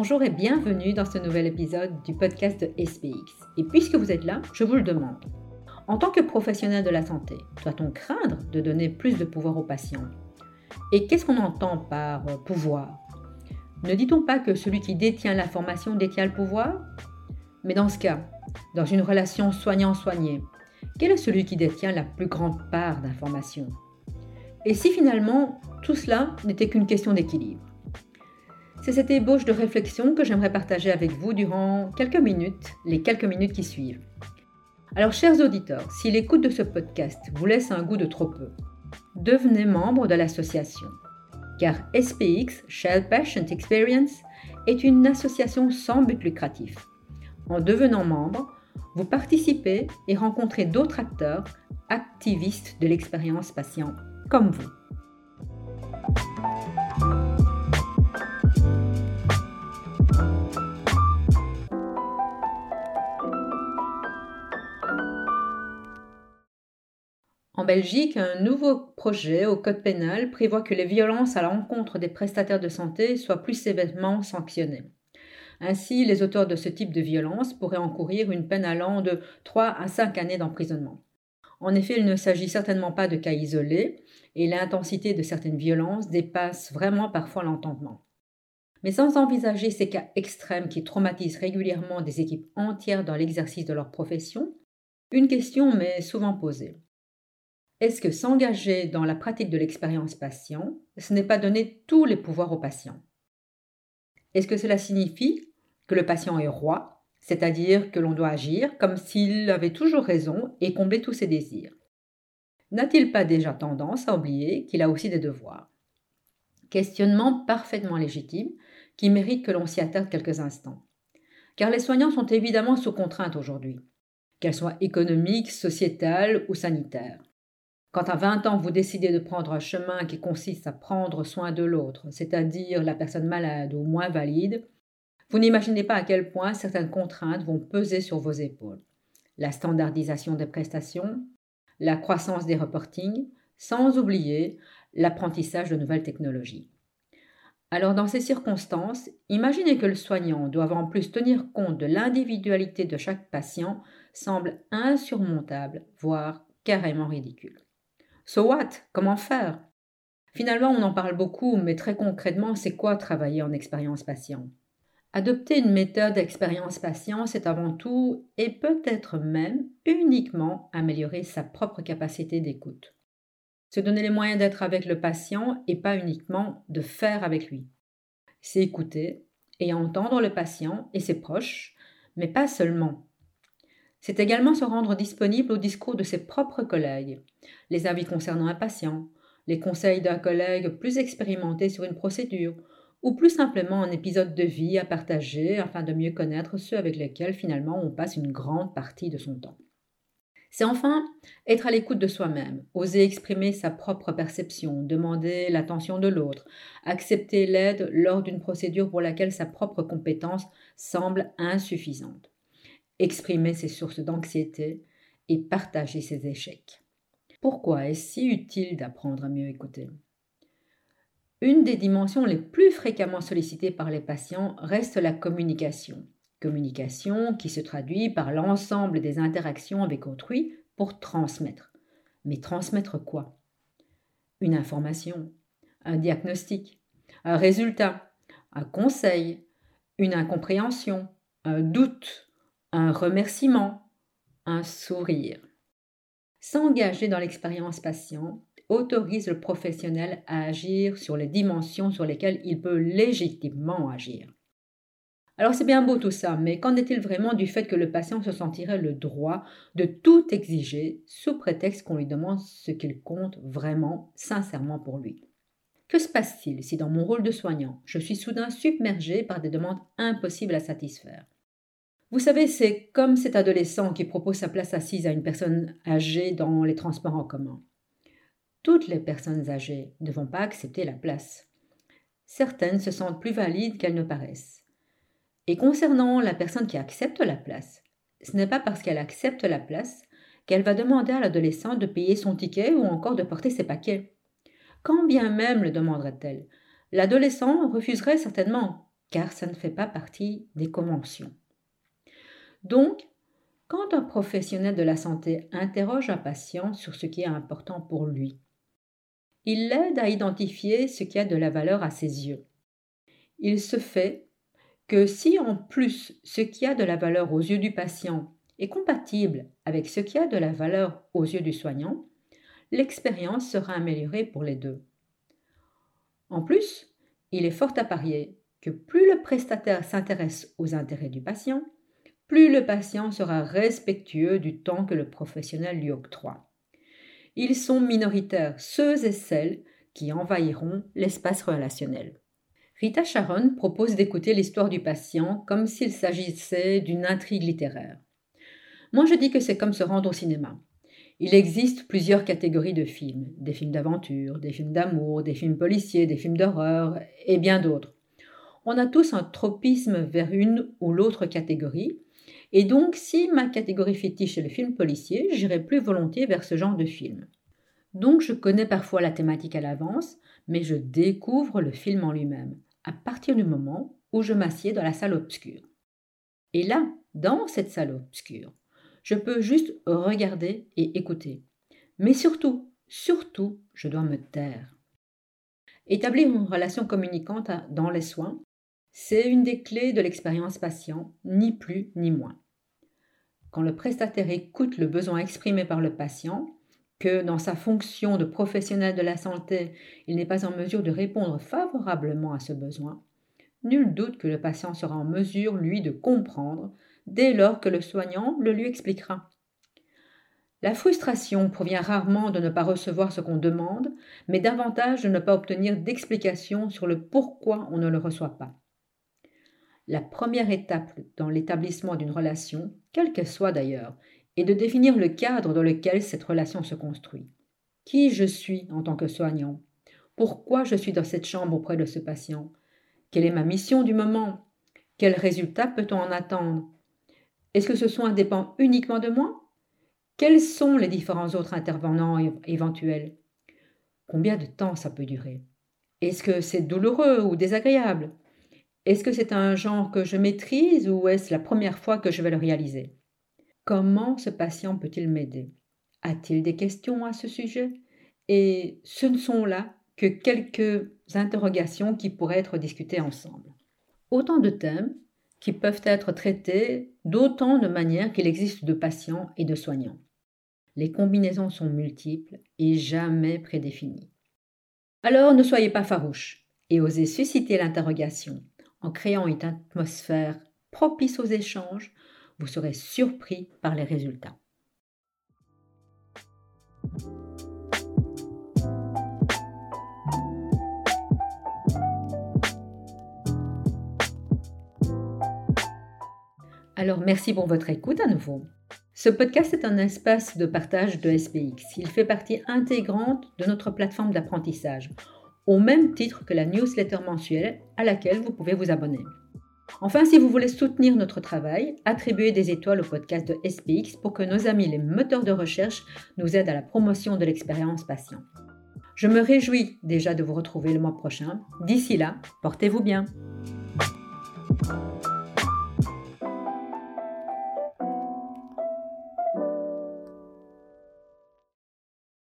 Bonjour et bienvenue dans ce nouvel épisode du podcast de SPX. Et puisque vous êtes là, je vous le demande. En tant que professionnel de la santé, doit-on craindre de donner plus de pouvoir aux patients? Et qu'est-ce qu'on entend par euh, pouvoir? Ne dit-on pas que celui qui détient l'information détient le pouvoir? Mais dans ce cas, dans une relation soignant-soigné, quel est celui qui détient la plus grande part d'information Et si finalement tout cela n'était qu'une question d'équilibre? C'est cette ébauche de réflexion que j'aimerais partager avec vous durant quelques minutes, les quelques minutes qui suivent. Alors chers auditeurs, si l'écoute de ce podcast vous laisse un goût de trop peu, devenez membre de l'association. Car SPX, Shell Patient Experience, est une association sans but lucratif. En devenant membre, vous participez et rencontrez d'autres acteurs, activistes de l'expérience patient, comme vous. Belgique, un nouveau projet au Code pénal prévoit que les violences à l'encontre des prestataires de santé soient plus sévèrement sanctionnées. Ainsi, les auteurs de ce type de violence pourraient encourir une peine allant de 3 à 5 années d'emprisonnement. En effet, il ne s'agit certainement pas de cas isolés, et l'intensité de certaines violences dépasse vraiment parfois l'entendement. Mais sans envisager ces cas extrêmes qui traumatisent régulièrement des équipes entières dans l'exercice de leur profession, une question m'est souvent posée. Est-ce que s'engager dans la pratique de l'expérience patient, ce n'est pas donner tous les pouvoirs aux patients Est-ce que cela signifie que le patient est roi, c'est-à-dire que l'on doit agir comme s'il avait toujours raison et combler tous ses désirs? N'a-t-il pas déjà tendance à oublier qu'il a aussi des devoirs? Questionnement parfaitement légitime qui mérite que l'on s'y attarde quelques instants. Car les soignants sont évidemment sous contrainte aujourd'hui, qu'elles soient économiques, sociétales ou sanitaires. Quand à 20 ans vous décidez de prendre un chemin qui consiste à prendre soin de l'autre, c'est-à-dire la personne malade ou moins valide, vous n'imaginez pas à quel point certaines contraintes vont peser sur vos épaules. La standardisation des prestations, la croissance des reportings, sans oublier l'apprentissage de nouvelles technologies. Alors dans ces circonstances, imaginez que le soignant doive en plus tenir compte de l'individualité de chaque patient semble insurmontable, voire carrément ridicule. So what? Comment faire? Finalement, on en parle beaucoup, mais très concrètement, c'est quoi travailler en expérience patient? Adopter une méthode d'expérience patient, c'est avant tout et peut-être même uniquement améliorer sa propre capacité d'écoute. Se donner les moyens d'être avec le patient et pas uniquement de faire avec lui. C'est écouter et entendre le patient et ses proches, mais pas seulement. C'est également se rendre disponible au discours de ses propres collègues, les avis concernant un patient, les conseils d'un collègue plus expérimenté sur une procédure, ou plus simplement un épisode de vie à partager afin de mieux connaître ceux avec lesquels finalement on passe une grande partie de son temps. C'est enfin être à l'écoute de soi-même, oser exprimer sa propre perception, demander l'attention de l'autre, accepter l'aide lors d'une procédure pour laquelle sa propre compétence semble insuffisante, exprimer ses sources d'anxiété et partager ses échecs. Pourquoi est-ce si utile d'apprendre à mieux écouter? Une des dimensions les plus fréquemment sollicitées par les patients reste la communication. Communication qui se traduit par l'ensemble des interactions avec autrui pour transmettre. Mais transmettre quoi? Une information, un diagnostic, un résultat, un conseil, une incompréhension, un doute, un remerciement, un sourire. S'engager dans l'expérience patient autorise le professionnel à agir sur les dimensions sur lesquelles il peut légitimement agir. Alors c'est bien beau tout ça, mais qu'en est-il vraiment du fait que le patient se sentirait le droit de tout exiger sous prétexte qu'on lui demande ce qu'il compte vraiment, sincèrement pour lui? Que se passe-t-il si dans mon rôle de soignant, je suis soudain submergé par des demandes impossibles à satisfaire? Vous savez, c'est comme cet adolescent qui propose sa place assise à une personne âgée dans les transports en commun. Toutes les personnes âgées ne vont pas accepter la place. Certaines se sentent plus valides qu'elles ne paraissent. Et concernant la personne qui accepte la place, ce n'est pas parce qu'elle accepte la place qu'elle va demander à l'adolescent de payer son ticket ou encore de porter ses paquets. Quand bien même le demanderait-elle, l'adolescent refuserait certainement, car ça ne fait pas partie des conventions. Donc, quand un professionnel de la santé interroge un patient sur ce qui est important pour lui, il l'aide à identifier ce qui a de la valeur à ses yeux. Il se fait que si en plus ce qui a de la valeur aux yeux du patient est compatible avec ce qui a de la valeur aux yeux du soignant, l'expérience sera améliorée pour les deux. En plus, il est fort à parier que plus le prestataire s'intéresse aux intérêts du patient, plus le patient sera respectueux du temps que le professionnel lui octroie. Ils sont minoritaires, ceux et celles qui envahiront l'espace relationnel. Rita Sharon propose d'écouter l'histoire du patient comme s'il s'agissait d'une intrigue littéraire. Moi je dis que c'est comme se rendre au cinéma. Il existe plusieurs catégories de films, des films d'aventure, des films d'amour, des films policiers, des films d'horreur et bien d'autres. On a tous un tropisme vers une ou l'autre catégorie, et donc si ma catégorie fétiche est le film policier, j'irai plus volontiers vers ce genre de film. Donc je connais parfois la thématique à l'avance, mais je découvre le film en lui-même, à partir du moment où je m'assieds dans la salle obscure. Et là, dans cette salle obscure, je peux juste regarder et écouter. Mais surtout, surtout, je dois me taire. Établir une relation communicante dans les soins, c'est une des clés de l'expérience patient, ni plus ni moins. Quand le prestataire écoute le besoin exprimé par le patient, que dans sa fonction de professionnel de la santé, il n'est pas en mesure de répondre favorablement à ce besoin, nul doute que le patient sera en mesure, lui, de comprendre dès lors que le soignant le lui expliquera. La frustration provient rarement de ne pas recevoir ce qu'on demande, mais davantage de ne pas obtenir d'explication sur le pourquoi on ne le reçoit pas. La première étape dans l'établissement d'une relation, quelle qu'elle soit d'ailleurs, est de définir le cadre dans lequel cette relation se construit. Qui je suis en tant que soignant? Pourquoi je suis dans cette chambre auprès de ce patient? Quelle est ma mission du moment? Quels résultats peut-on en attendre? Est-ce que ce soin dépend uniquement de moi? Quels sont les différents autres intervenants éventuels? Combien de temps ça peut durer? Est-ce que c'est douloureux ou désagréable? Est-ce que c'est un genre que je maîtrise ou est-ce la première fois que je vais le réaliser? Comment ce patient peut-il m'aider? A-t-il des questions à ce sujet? Et ce ne sont là que quelques interrogations qui pourraient être discutées ensemble. Autant de thèmes qui peuvent être traités d'autant de manières qu'il existe de patients et de soignants. Les combinaisons sont multiples et jamais prédéfinies. Alors ne soyez pas farouches et osez susciter l'interrogation. En créant une atmosphère propice aux échanges, vous serez surpris par les résultats. Alors merci pour votre écoute à nouveau. Ce podcast est un espace de partage de SPX. Il fait partie intégrante de notre plateforme d'apprentissage, au même titre que la newsletter mensuelle à laquelle vous pouvez vous abonner. Enfin, si vous voulez soutenir notre travail, attribuez des étoiles au podcast de SPX pour que nos amis les moteurs de recherche nous aident à la promotion de l'expérience patient. Je me réjouis déjà de vous retrouver le mois prochain. D'ici là, portez-vous bien.